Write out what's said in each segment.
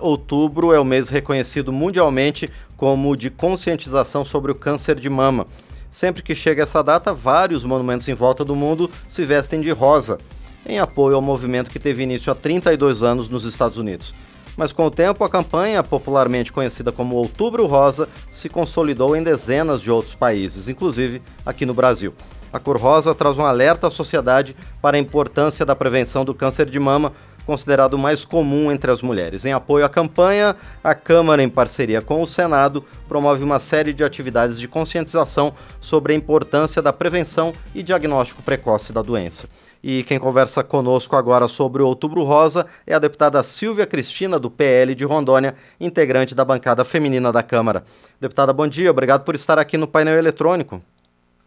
Outubro é o mês reconhecido mundialmente como de conscientização sobre o câncer de mama. Sempre que chega essa data, vários monumentos em volta do mundo se vestem de rosa, em apoio ao movimento que teve início há 32 anos nos Estados Unidos. Mas com o tempo, a campanha, popularmente conhecida como Outubro Rosa, se consolidou em dezenas de outros países, inclusive aqui no Brasil. A cor rosa traz um alerta à sociedade para a importância da prevenção do câncer de mama, considerado mais comum entre as mulheres. Em apoio à campanha, a Câmara, em parceria com o Senado, promove uma série de atividades de conscientização sobre a importância da prevenção e diagnóstico precoce da doença. E quem conversa conosco agora sobre o Outubro Rosa é a deputada Silvia Cristina, do PL de Rondônia, integrante da bancada feminina da Câmara. Deputada, bom dia, obrigado por estar aqui no painel eletrônico.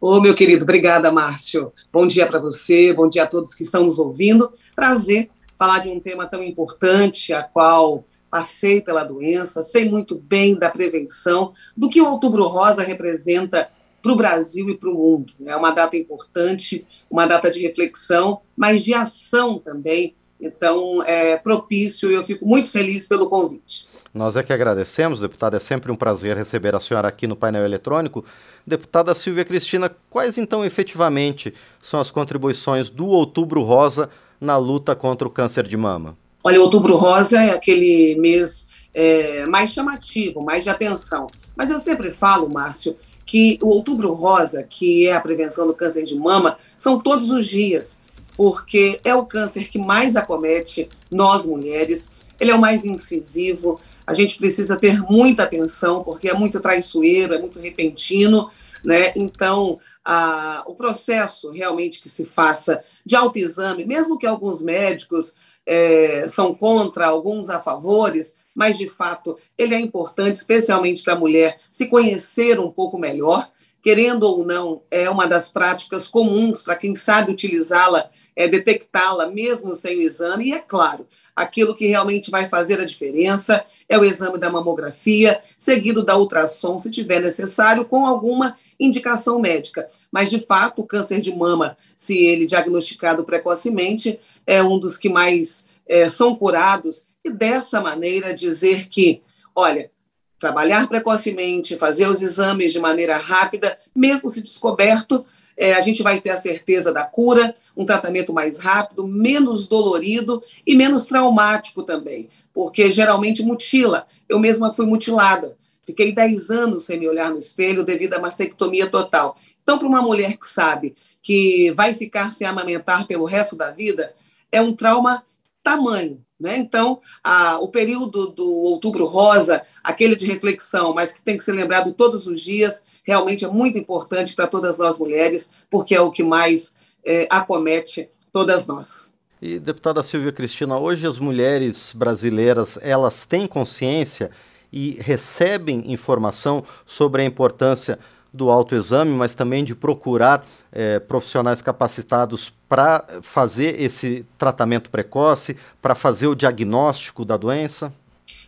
Ô, meu querido, obrigada, Márcio. Bom dia para você, bom dia a todos que estão nos ouvindo. Prazer falar de um tema tão importante, a qual passei pela doença, sei muito bem da prevenção, do que o Outubro Rosa representa para o Brasil e para o mundo. É uma data importante, uma data de reflexão, mas de ação também. Então, é propício e eu fico muito feliz pelo convite. Nós é que agradecemos, deputada. É sempre um prazer receber a senhora aqui no painel eletrônico. Deputada Silvia Cristina, quais então efetivamente são as contribuições do Outubro Rosa na luta contra o câncer de mama? Olha, Outubro Rosa é aquele mês é, mais chamativo, mais de atenção. Mas eu sempre falo, Márcio, que o Outubro Rosa, que é a prevenção do câncer de mama, são todos os dias, porque é o câncer que mais acomete nós mulheres, ele é o mais incisivo, a gente precisa ter muita atenção, porque é muito traiçoeiro, é muito repentino, né? Então, a, o processo realmente que se faça de autoexame, mesmo que alguns médicos é, são contra, alguns a favores, mas de fato ele é importante, especialmente para a mulher, se conhecer um pouco melhor. Querendo ou não, é uma das práticas comuns para quem sabe utilizá-la, é detectá-la mesmo sem o exame, e é claro, aquilo que realmente vai fazer a diferença é o exame da mamografia, seguido da ultrassom, se tiver necessário, com alguma indicação médica. Mas, de fato, o câncer de mama, se ele diagnosticado precocemente, é um dos que mais é, são curados. E dessa maneira dizer que, olha, trabalhar precocemente, fazer os exames de maneira rápida, mesmo se descoberto, é, a gente vai ter a certeza da cura, um tratamento mais rápido, menos dolorido e menos traumático também, porque geralmente mutila. Eu mesma fui mutilada. Fiquei 10 anos sem me olhar no espelho devido à mastectomia total. Então, para uma mulher que sabe que vai ficar sem amamentar pelo resto da vida, é um trauma tamanho. Né? Então, a, o período do Outubro Rosa, aquele de reflexão, mas que tem que ser lembrado todos os dias, realmente é muito importante para todas nós mulheres, porque é o que mais é, acomete todas nós. E, deputada Silvia Cristina, hoje as mulheres brasileiras, elas têm consciência e recebem informação sobre a importância do autoexame, mas também de procurar é, profissionais capacitados para fazer esse tratamento precoce, para fazer o diagnóstico da doença?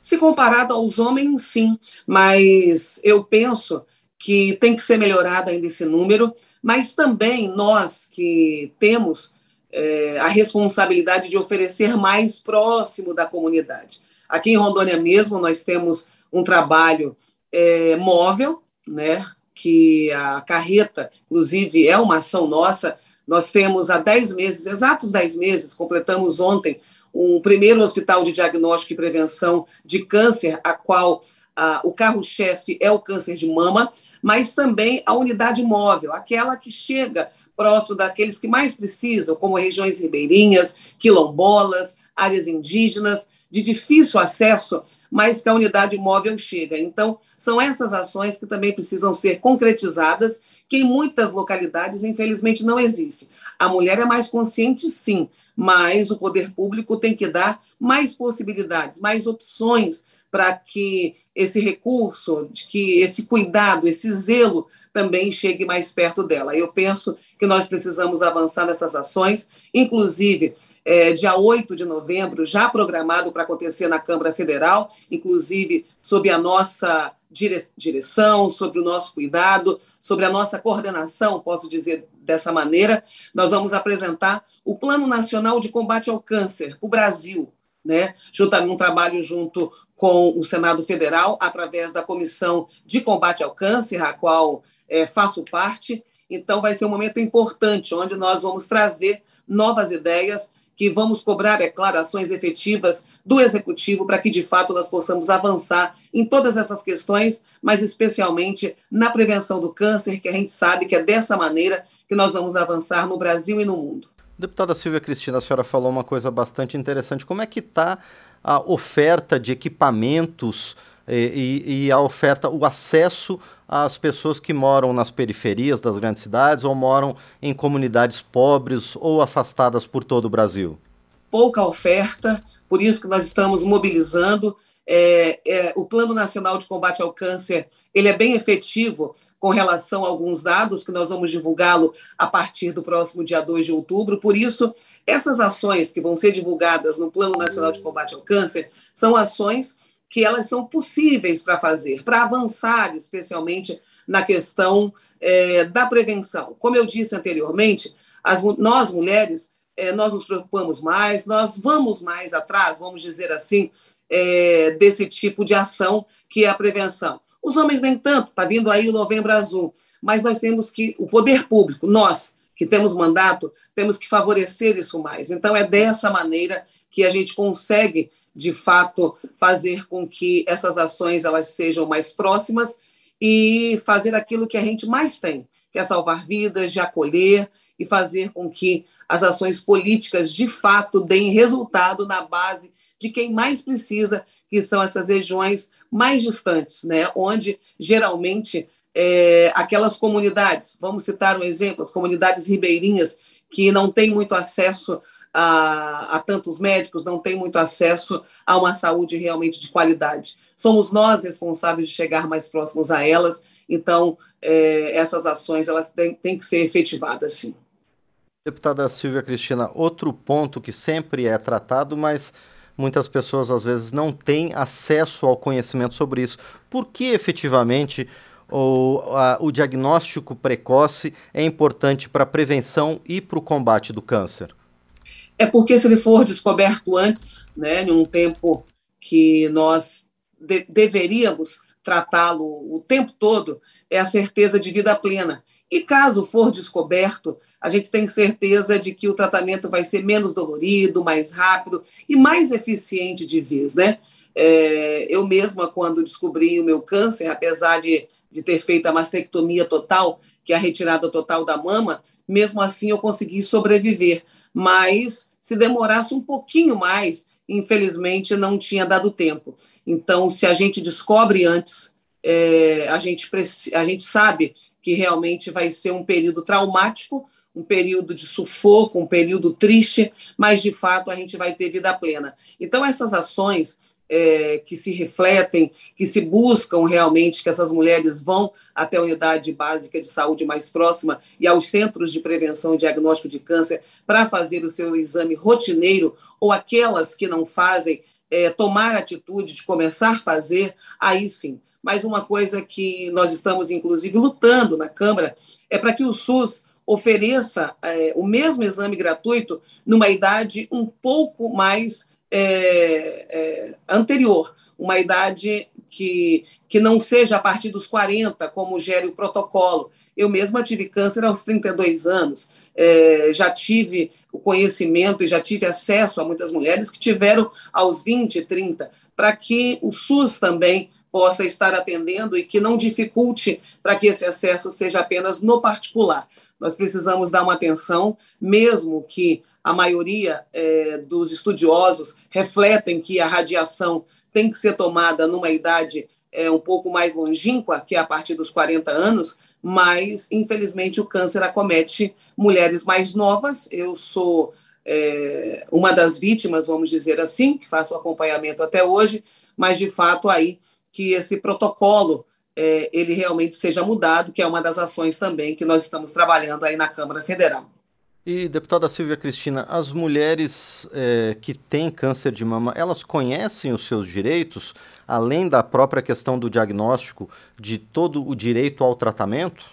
Se comparado aos homens, sim, mas eu penso que tem que ser melhorado ainda esse número, mas também nós que temos é, a responsabilidade de oferecer mais próximo da comunidade. Aqui em Rondônia mesmo, nós temos um trabalho é, móvel, né, que a carreta, inclusive, é uma ação nossa. Nós temos há 10 meses, exatos 10 meses, completamos ontem, um primeiro hospital de diagnóstico e prevenção de câncer, a qual ah, o carro-chefe é o câncer de mama, mas também a unidade móvel, aquela que chega próximo daqueles que mais precisam, como regiões ribeirinhas, quilombolas, áreas indígenas, de difícil acesso, mas que a unidade móvel chega. Então, são essas ações que também precisam ser concretizadas, que em muitas localidades, infelizmente, não existe. A mulher é mais consciente, sim, mas o poder público tem que dar mais possibilidades, mais opções para que esse recurso, que esse cuidado, esse zelo também chegue mais perto dela. Eu penso que nós precisamos avançar nessas ações, inclusive é, dia 8 de novembro, já programado para acontecer na Câmara Federal, inclusive sob a nossa dire direção, sobre o nosso cuidado, sobre a nossa coordenação, posso dizer dessa maneira, nós vamos apresentar o Plano Nacional de Combate ao Câncer, o Brasil, né? Juntamente um trabalho junto com o Senado Federal, através da Comissão de Combate ao Câncer, a qual é, faço parte. Então, vai ser um momento importante, onde nós vamos trazer novas ideias, que vamos cobrar, é claro, ações efetivas do Executivo para que, de fato, nós possamos avançar em todas essas questões, mas especialmente na prevenção do câncer, que a gente sabe que é dessa maneira que nós vamos avançar no Brasil e no mundo. Deputada Silvia Cristina, a senhora falou uma coisa bastante interessante. Como é que está a oferta de equipamentos e, e, e, a oferta, o acesso às pessoas que moram nas periferias das grandes cidades ou moram em comunidades pobres ou afastadas por todo o Brasil? Pouca oferta, por isso que nós estamos mobilizando. É, é, o Plano Nacional de Combate ao Câncer ele é bem efetivo com relação a alguns dados que nós vamos divulgá-lo a partir do próximo dia 2 de outubro. Por isso, essas ações que vão ser divulgadas no Plano Nacional de Combate ao Câncer são ações que elas são possíveis para fazer, para avançar, especialmente na questão é, da prevenção. Como eu disse anteriormente, as, nós mulheres é, nós nos preocupamos mais, nós vamos mais atrás, vamos dizer assim, é, desse tipo de ação que é a prevenção. Os homens nem tanto, está vindo aí o Novembro Azul. Mas nós temos que, o poder público, nós que temos mandato, temos que favorecer isso mais. Então, é dessa maneira que a gente consegue, de fato, fazer com que essas ações elas sejam mais próximas e fazer aquilo que a gente mais tem, que é salvar vidas, de acolher e fazer com que as ações políticas, de fato, deem resultado na base de quem mais precisa, que são essas regiões mais distantes, né? onde geralmente é, aquelas comunidades, vamos citar um exemplo, as comunidades ribeirinhas que não têm muito acesso a, a, tantos médicos, não têm muito acesso a uma saúde realmente de qualidade. Somos nós responsáveis de chegar mais próximos a elas, então é, essas ações elas têm, têm que ser efetivadas, sim. Deputada Silvia Cristina, outro ponto que sempre é tratado, mas muitas pessoas às vezes não têm acesso ao conhecimento sobre isso. Por que efetivamente o, a, o diagnóstico precoce é importante para a prevenção e para o combate do câncer? É porque se ele for descoberto antes, né, em um tempo que nós de, deveríamos tratá-lo o tempo todo, é a certeza de vida plena. E caso for descoberto, a gente tem certeza de que o tratamento vai ser menos dolorido, mais rápido e mais eficiente de vez, né? É, eu mesma, quando descobri o meu câncer, apesar de, de ter feito a mastectomia total, que é a retirada total da mama, mesmo assim eu consegui sobreviver. Mas se demorasse um pouquinho mais, infelizmente não tinha dado tempo. Então, se a gente descobre antes, é, a, gente a gente sabe que realmente vai ser um período traumático, um período de sufoco, um período triste, mas de fato a gente vai ter vida plena. Então, essas ações é, que se refletem, que se buscam realmente que essas mulheres vão até a unidade básica de saúde mais próxima e aos centros de prevenção e diagnóstico de câncer para fazer o seu exame rotineiro, ou aquelas que não fazem, é, tomar a atitude de começar a fazer, aí sim. Mas uma coisa que nós estamos, inclusive, lutando na Câmara é para que o SUS ofereça é, o mesmo exame gratuito numa idade um pouco mais é, é, anterior, uma idade que, que não seja a partir dos 40, como gere o protocolo. Eu mesma tive câncer aos 32 anos, é, já tive o conhecimento e já tive acesso a muitas mulheres que tiveram aos 20, 30, para que o SUS também possa estar atendendo e que não dificulte para que esse acesso seja apenas no particular. Nós precisamos dar uma atenção, mesmo que a maioria é, dos estudiosos refletem que a radiação tem que ser tomada numa idade é, um pouco mais longínqua, que é a partir dos 40 anos, mas, infelizmente, o câncer acomete mulheres mais novas. Eu sou é, uma das vítimas, vamos dizer assim, que faço acompanhamento até hoje, mas, de fato, aí que esse protocolo é, ele realmente seja mudado, que é uma das ações também que nós estamos trabalhando aí na Câmara Federal. E, deputada Silvia Cristina, as mulheres é, que têm câncer de mama, elas conhecem os seus direitos, além da própria questão do diagnóstico, de todo o direito ao tratamento?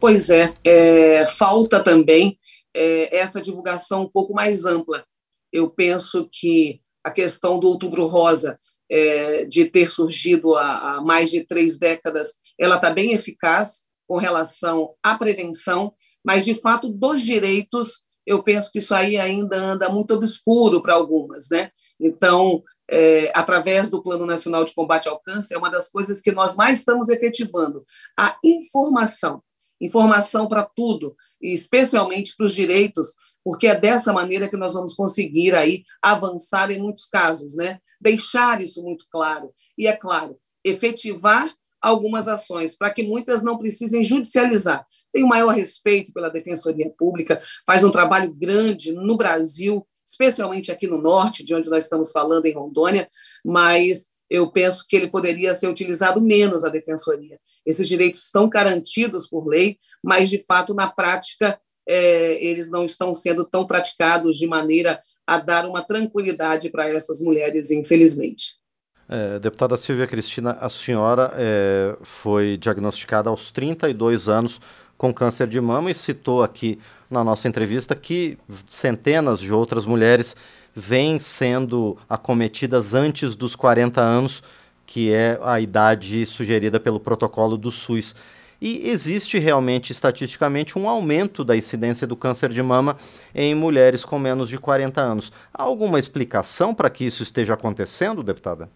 Pois é, é falta também é, essa divulgação um pouco mais ampla. Eu penso que a questão do Outubro Rosa, é, de ter surgido há, há mais de três décadas, ela está bem eficaz com relação à prevenção, mas, de fato, dos direitos, eu penso que isso aí ainda anda muito obscuro para algumas. Né? Então, é, através do Plano Nacional de Combate ao Câncer, é uma das coisas que nós mais estamos efetivando, a informação. Informação para tudo, e especialmente para os direitos, porque é dessa maneira que nós vamos conseguir aí avançar em muitos casos, né? Deixar isso muito claro. E, é claro, efetivar algumas ações, para que muitas não precisem judicializar. Tenho maior respeito pela Defensoria Pública, faz um trabalho grande no Brasil, especialmente aqui no norte, de onde nós estamos falando, em Rondônia, mas eu penso que ele poderia ser utilizado menos a defensoria. Esses direitos estão garantidos por lei, mas, de fato, na prática, é, eles não estão sendo tão praticados de maneira a dar uma tranquilidade para essas mulheres, infelizmente. É, deputada Silvia Cristina, a senhora é, foi diagnosticada aos 32 anos com câncer de mama e citou aqui na nossa entrevista que centenas de outras mulheres vêm sendo acometidas antes dos 40 anos, que é a idade sugerida pelo protocolo do SUS. E existe realmente, estatisticamente, um aumento da incidência do câncer de mama em mulheres com menos de 40 anos. Há alguma explicação para que isso esteja acontecendo, deputada?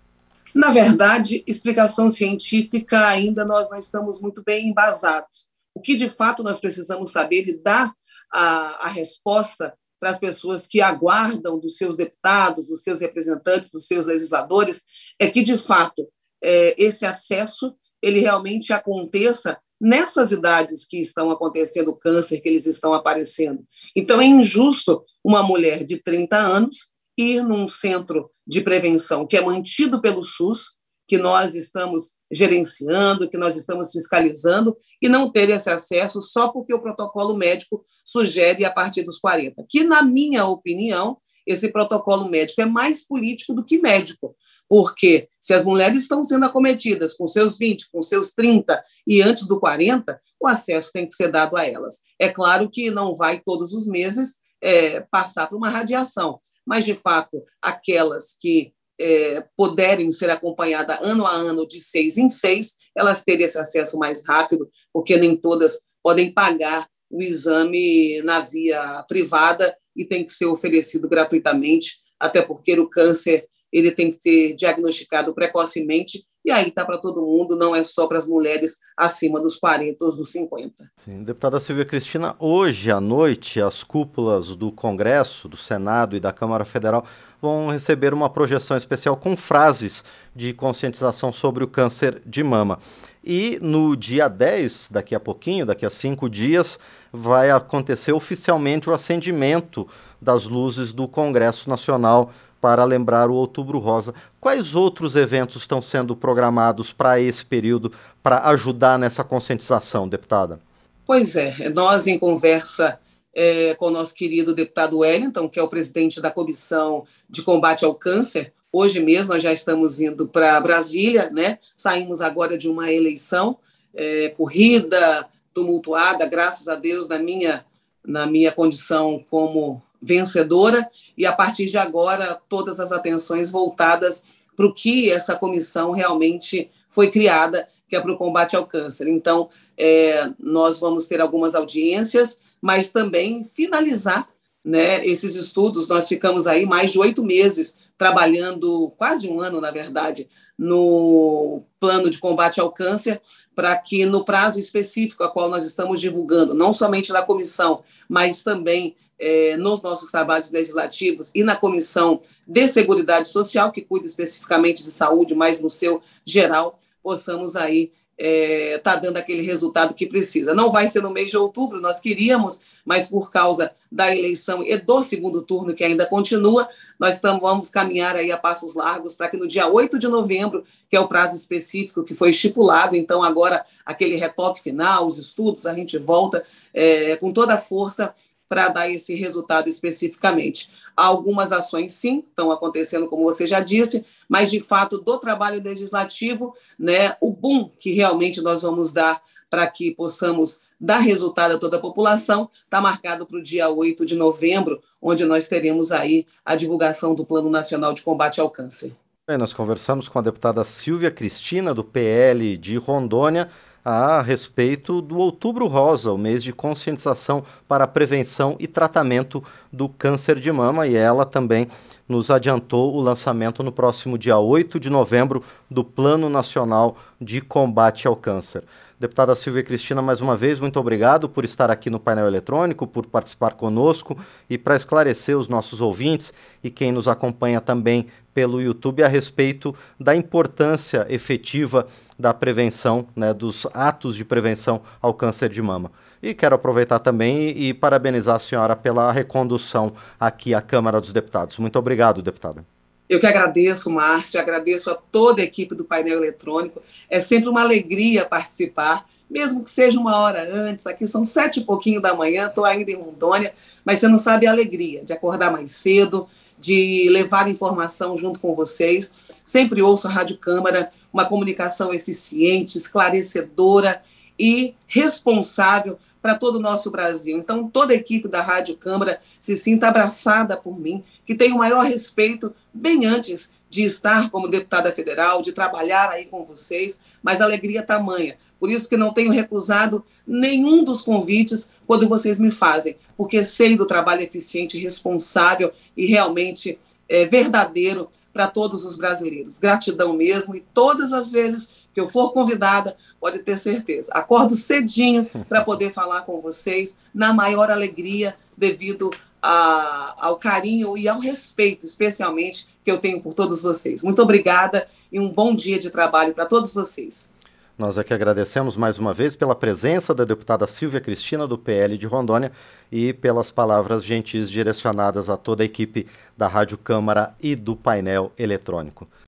Na verdade, explicação científica ainda nós não estamos muito bem embasados. O que de fato nós precisamos saber e dar a, a resposta para as pessoas que aguardam dos seus deputados, dos seus representantes, dos seus legisladores, é que de fato é, esse acesso ele realmente aconteça nessas idades que estão acontecendo o câncer, que eles estão aparecendo. Então, é injusto uma mulher de 30 anos ir num centro de prevenção que é mantido pelo SUS, que nós estamos gerenciando, que nós estamos fiscalizando, e não ter esse acesso só porque o protocolo médico sugere a partir dos 40. Que, na minha opinião, esse protocolo médico é mais político do que médico, porque se as mulheres estão sendo acometidas com seus 20, com seus 30 e antes do 40, o acesso tem que ser dado a elas. É claro que não vai todos os meses é, passar por uma radiação, mas, de fato, aquelas que é, puderem ser acompanhadas ano a ano de seis em seis, elas terem esse acesso mais rápido, porque nem todas podem pagar o exame na via privada e tem que ser oferecido gratuitamente, até porque o câncer ele tem que ser diagnosticado precocemente e aí está para todo mundo, não é só para as mulheres acima dos 40 ou dos 50. Sim, deputada Silvia Cristina, hoje à noite as cúpulas do Congresso, do Senado e da Câmara Federal vão receber uma projeção especial com frases de conscientização sobre o câncer de mama. E no dia 10, daqui a pouquinho, daqui a cinco dias, vai acontecer oficialmente o acendimento das luzes do Congresso Nacional para lembrar o Outubro Rosa. Quais outros eventos estão sendo programados para esse período para ajudar nessa conscientização, deputada? Pois é, nós em conversa é, com o nosso querido deputado Wellington, que é o presidente da Comissão de Combate ao Câncer, hoje mesmo nós já estamos indo para Brasília, né? saímos agora de uma eleição é, corrida, tumultuada, graças a Deus, na minha, na minha condição como vencedora, e a partir de agora, todas as atenções voltadas para o que essa comissão realmente foi criada, que é para o combate ao câncer. Então, é, nós vamos ter algumas audiências, mas também finalizar né, esses estudos. Nós ficamos aí mais de oito meses trabalhando, quase um ano, na verdade, no plano de combate ao câncer, para que no prazo específico a qual nós estamos divulgando, não somente na comissão, mas também é, nos nossos trabalhos legislativos e na Comissão de Seguridade Social, que cuida especificamente de saúde, mas no seu geral, possamos aí estar é, tá dando aquele resultado que precisa. Não vai ser no mês de outubro, nós queríamos, mas por causa da eleição e do segundo turno, que ainda continua, nós tamo, vamos caminhar aí a passos largos para que no dia 8 de novembro, que é o prazo específico que foi estipulado, então agora aquele retoque final, os estudos, a gente volta é, com toda a força para dar esse resultado especificamente. Algumas ações, sim, estão acontecendo, como você já disse, mas, de fato, do trabalho legislativo, né, o boom que realmente nós vamos dar para que possamos dar resultado a toda a população, está marcado para o dia 8 de novembro, onde nós teremos aí a divulgação do Plano Nacional de Combate ao Câncer. Bem, nós conversamos com a deputada Silvia Cristina, do PL de Rondônia, a respeito do Outubro Rosa, o mês de conscientização para a prevenção e tratamento do câncer de mama, e ela também nos adiantou o lançamento no próximo dia 8 de novembro do Plano Nacional de Combate ao Câncer. Deputada Silvia Cristina, mais uma vez, muito obrigado por estar aqui no painel eletrônico, por participar conosco e para esclarecer os nossos ouvintes e quem nos acompanha também pelo YouTube a respeito da importância efetiva da prevenção, né, dos atos de prevenção ao câncer de mama. E quero aproveitar também e parabenizar a senhora pela recondução aqui à Câmara dos Deputados. Muito obrigado, deputada. Eu que agradeço, Márcio, agradeço a toda a equipe do painel eletrônico. É sempre uma alegria participar, mesmo que seja uma hora antes. Aqui são sete e pouquinho da manhã, estou ainda em Rondônia, mas você não sabe a alegria de acordar mais cedo, de levar informação junto com vocês. Sempre ouço a Rádio Câmara, uma comunicação eficiente, esclarecedora e responsável para todo o nosso Brasil. Então, toda a equipe da Rádio Câmara se sinta abraçada por mim, que tenho o maior respeito bem antes de estar como deputada federal, de trabalhar aí com vocês, mas alegria tamanha. Por isso que não tenho recusado nenhum dos convites quando vocês me fazem, porque sei do trabalho eficiente, responsável e realmente é, verdadeiro para todos os brasileiros. Gratidão mesmo e todas as vezes que eu for convidada, pode ter certeza. Acordo cedinho para poder falar com vocês na maior alegria, devido a, ao carinho e ao respeito, especialmente, que eu tenho por todos vocês. Muito obrigada e um bom dia de trabalho para todos vocês. Nós aqui agradecemos mais uma vez pela presença da deputada Silvia Cristina, do PL de Rondônia, e pelas palavras gentis direcionadas a toda a equipe da Rádio Câmara e do painel eletrônico.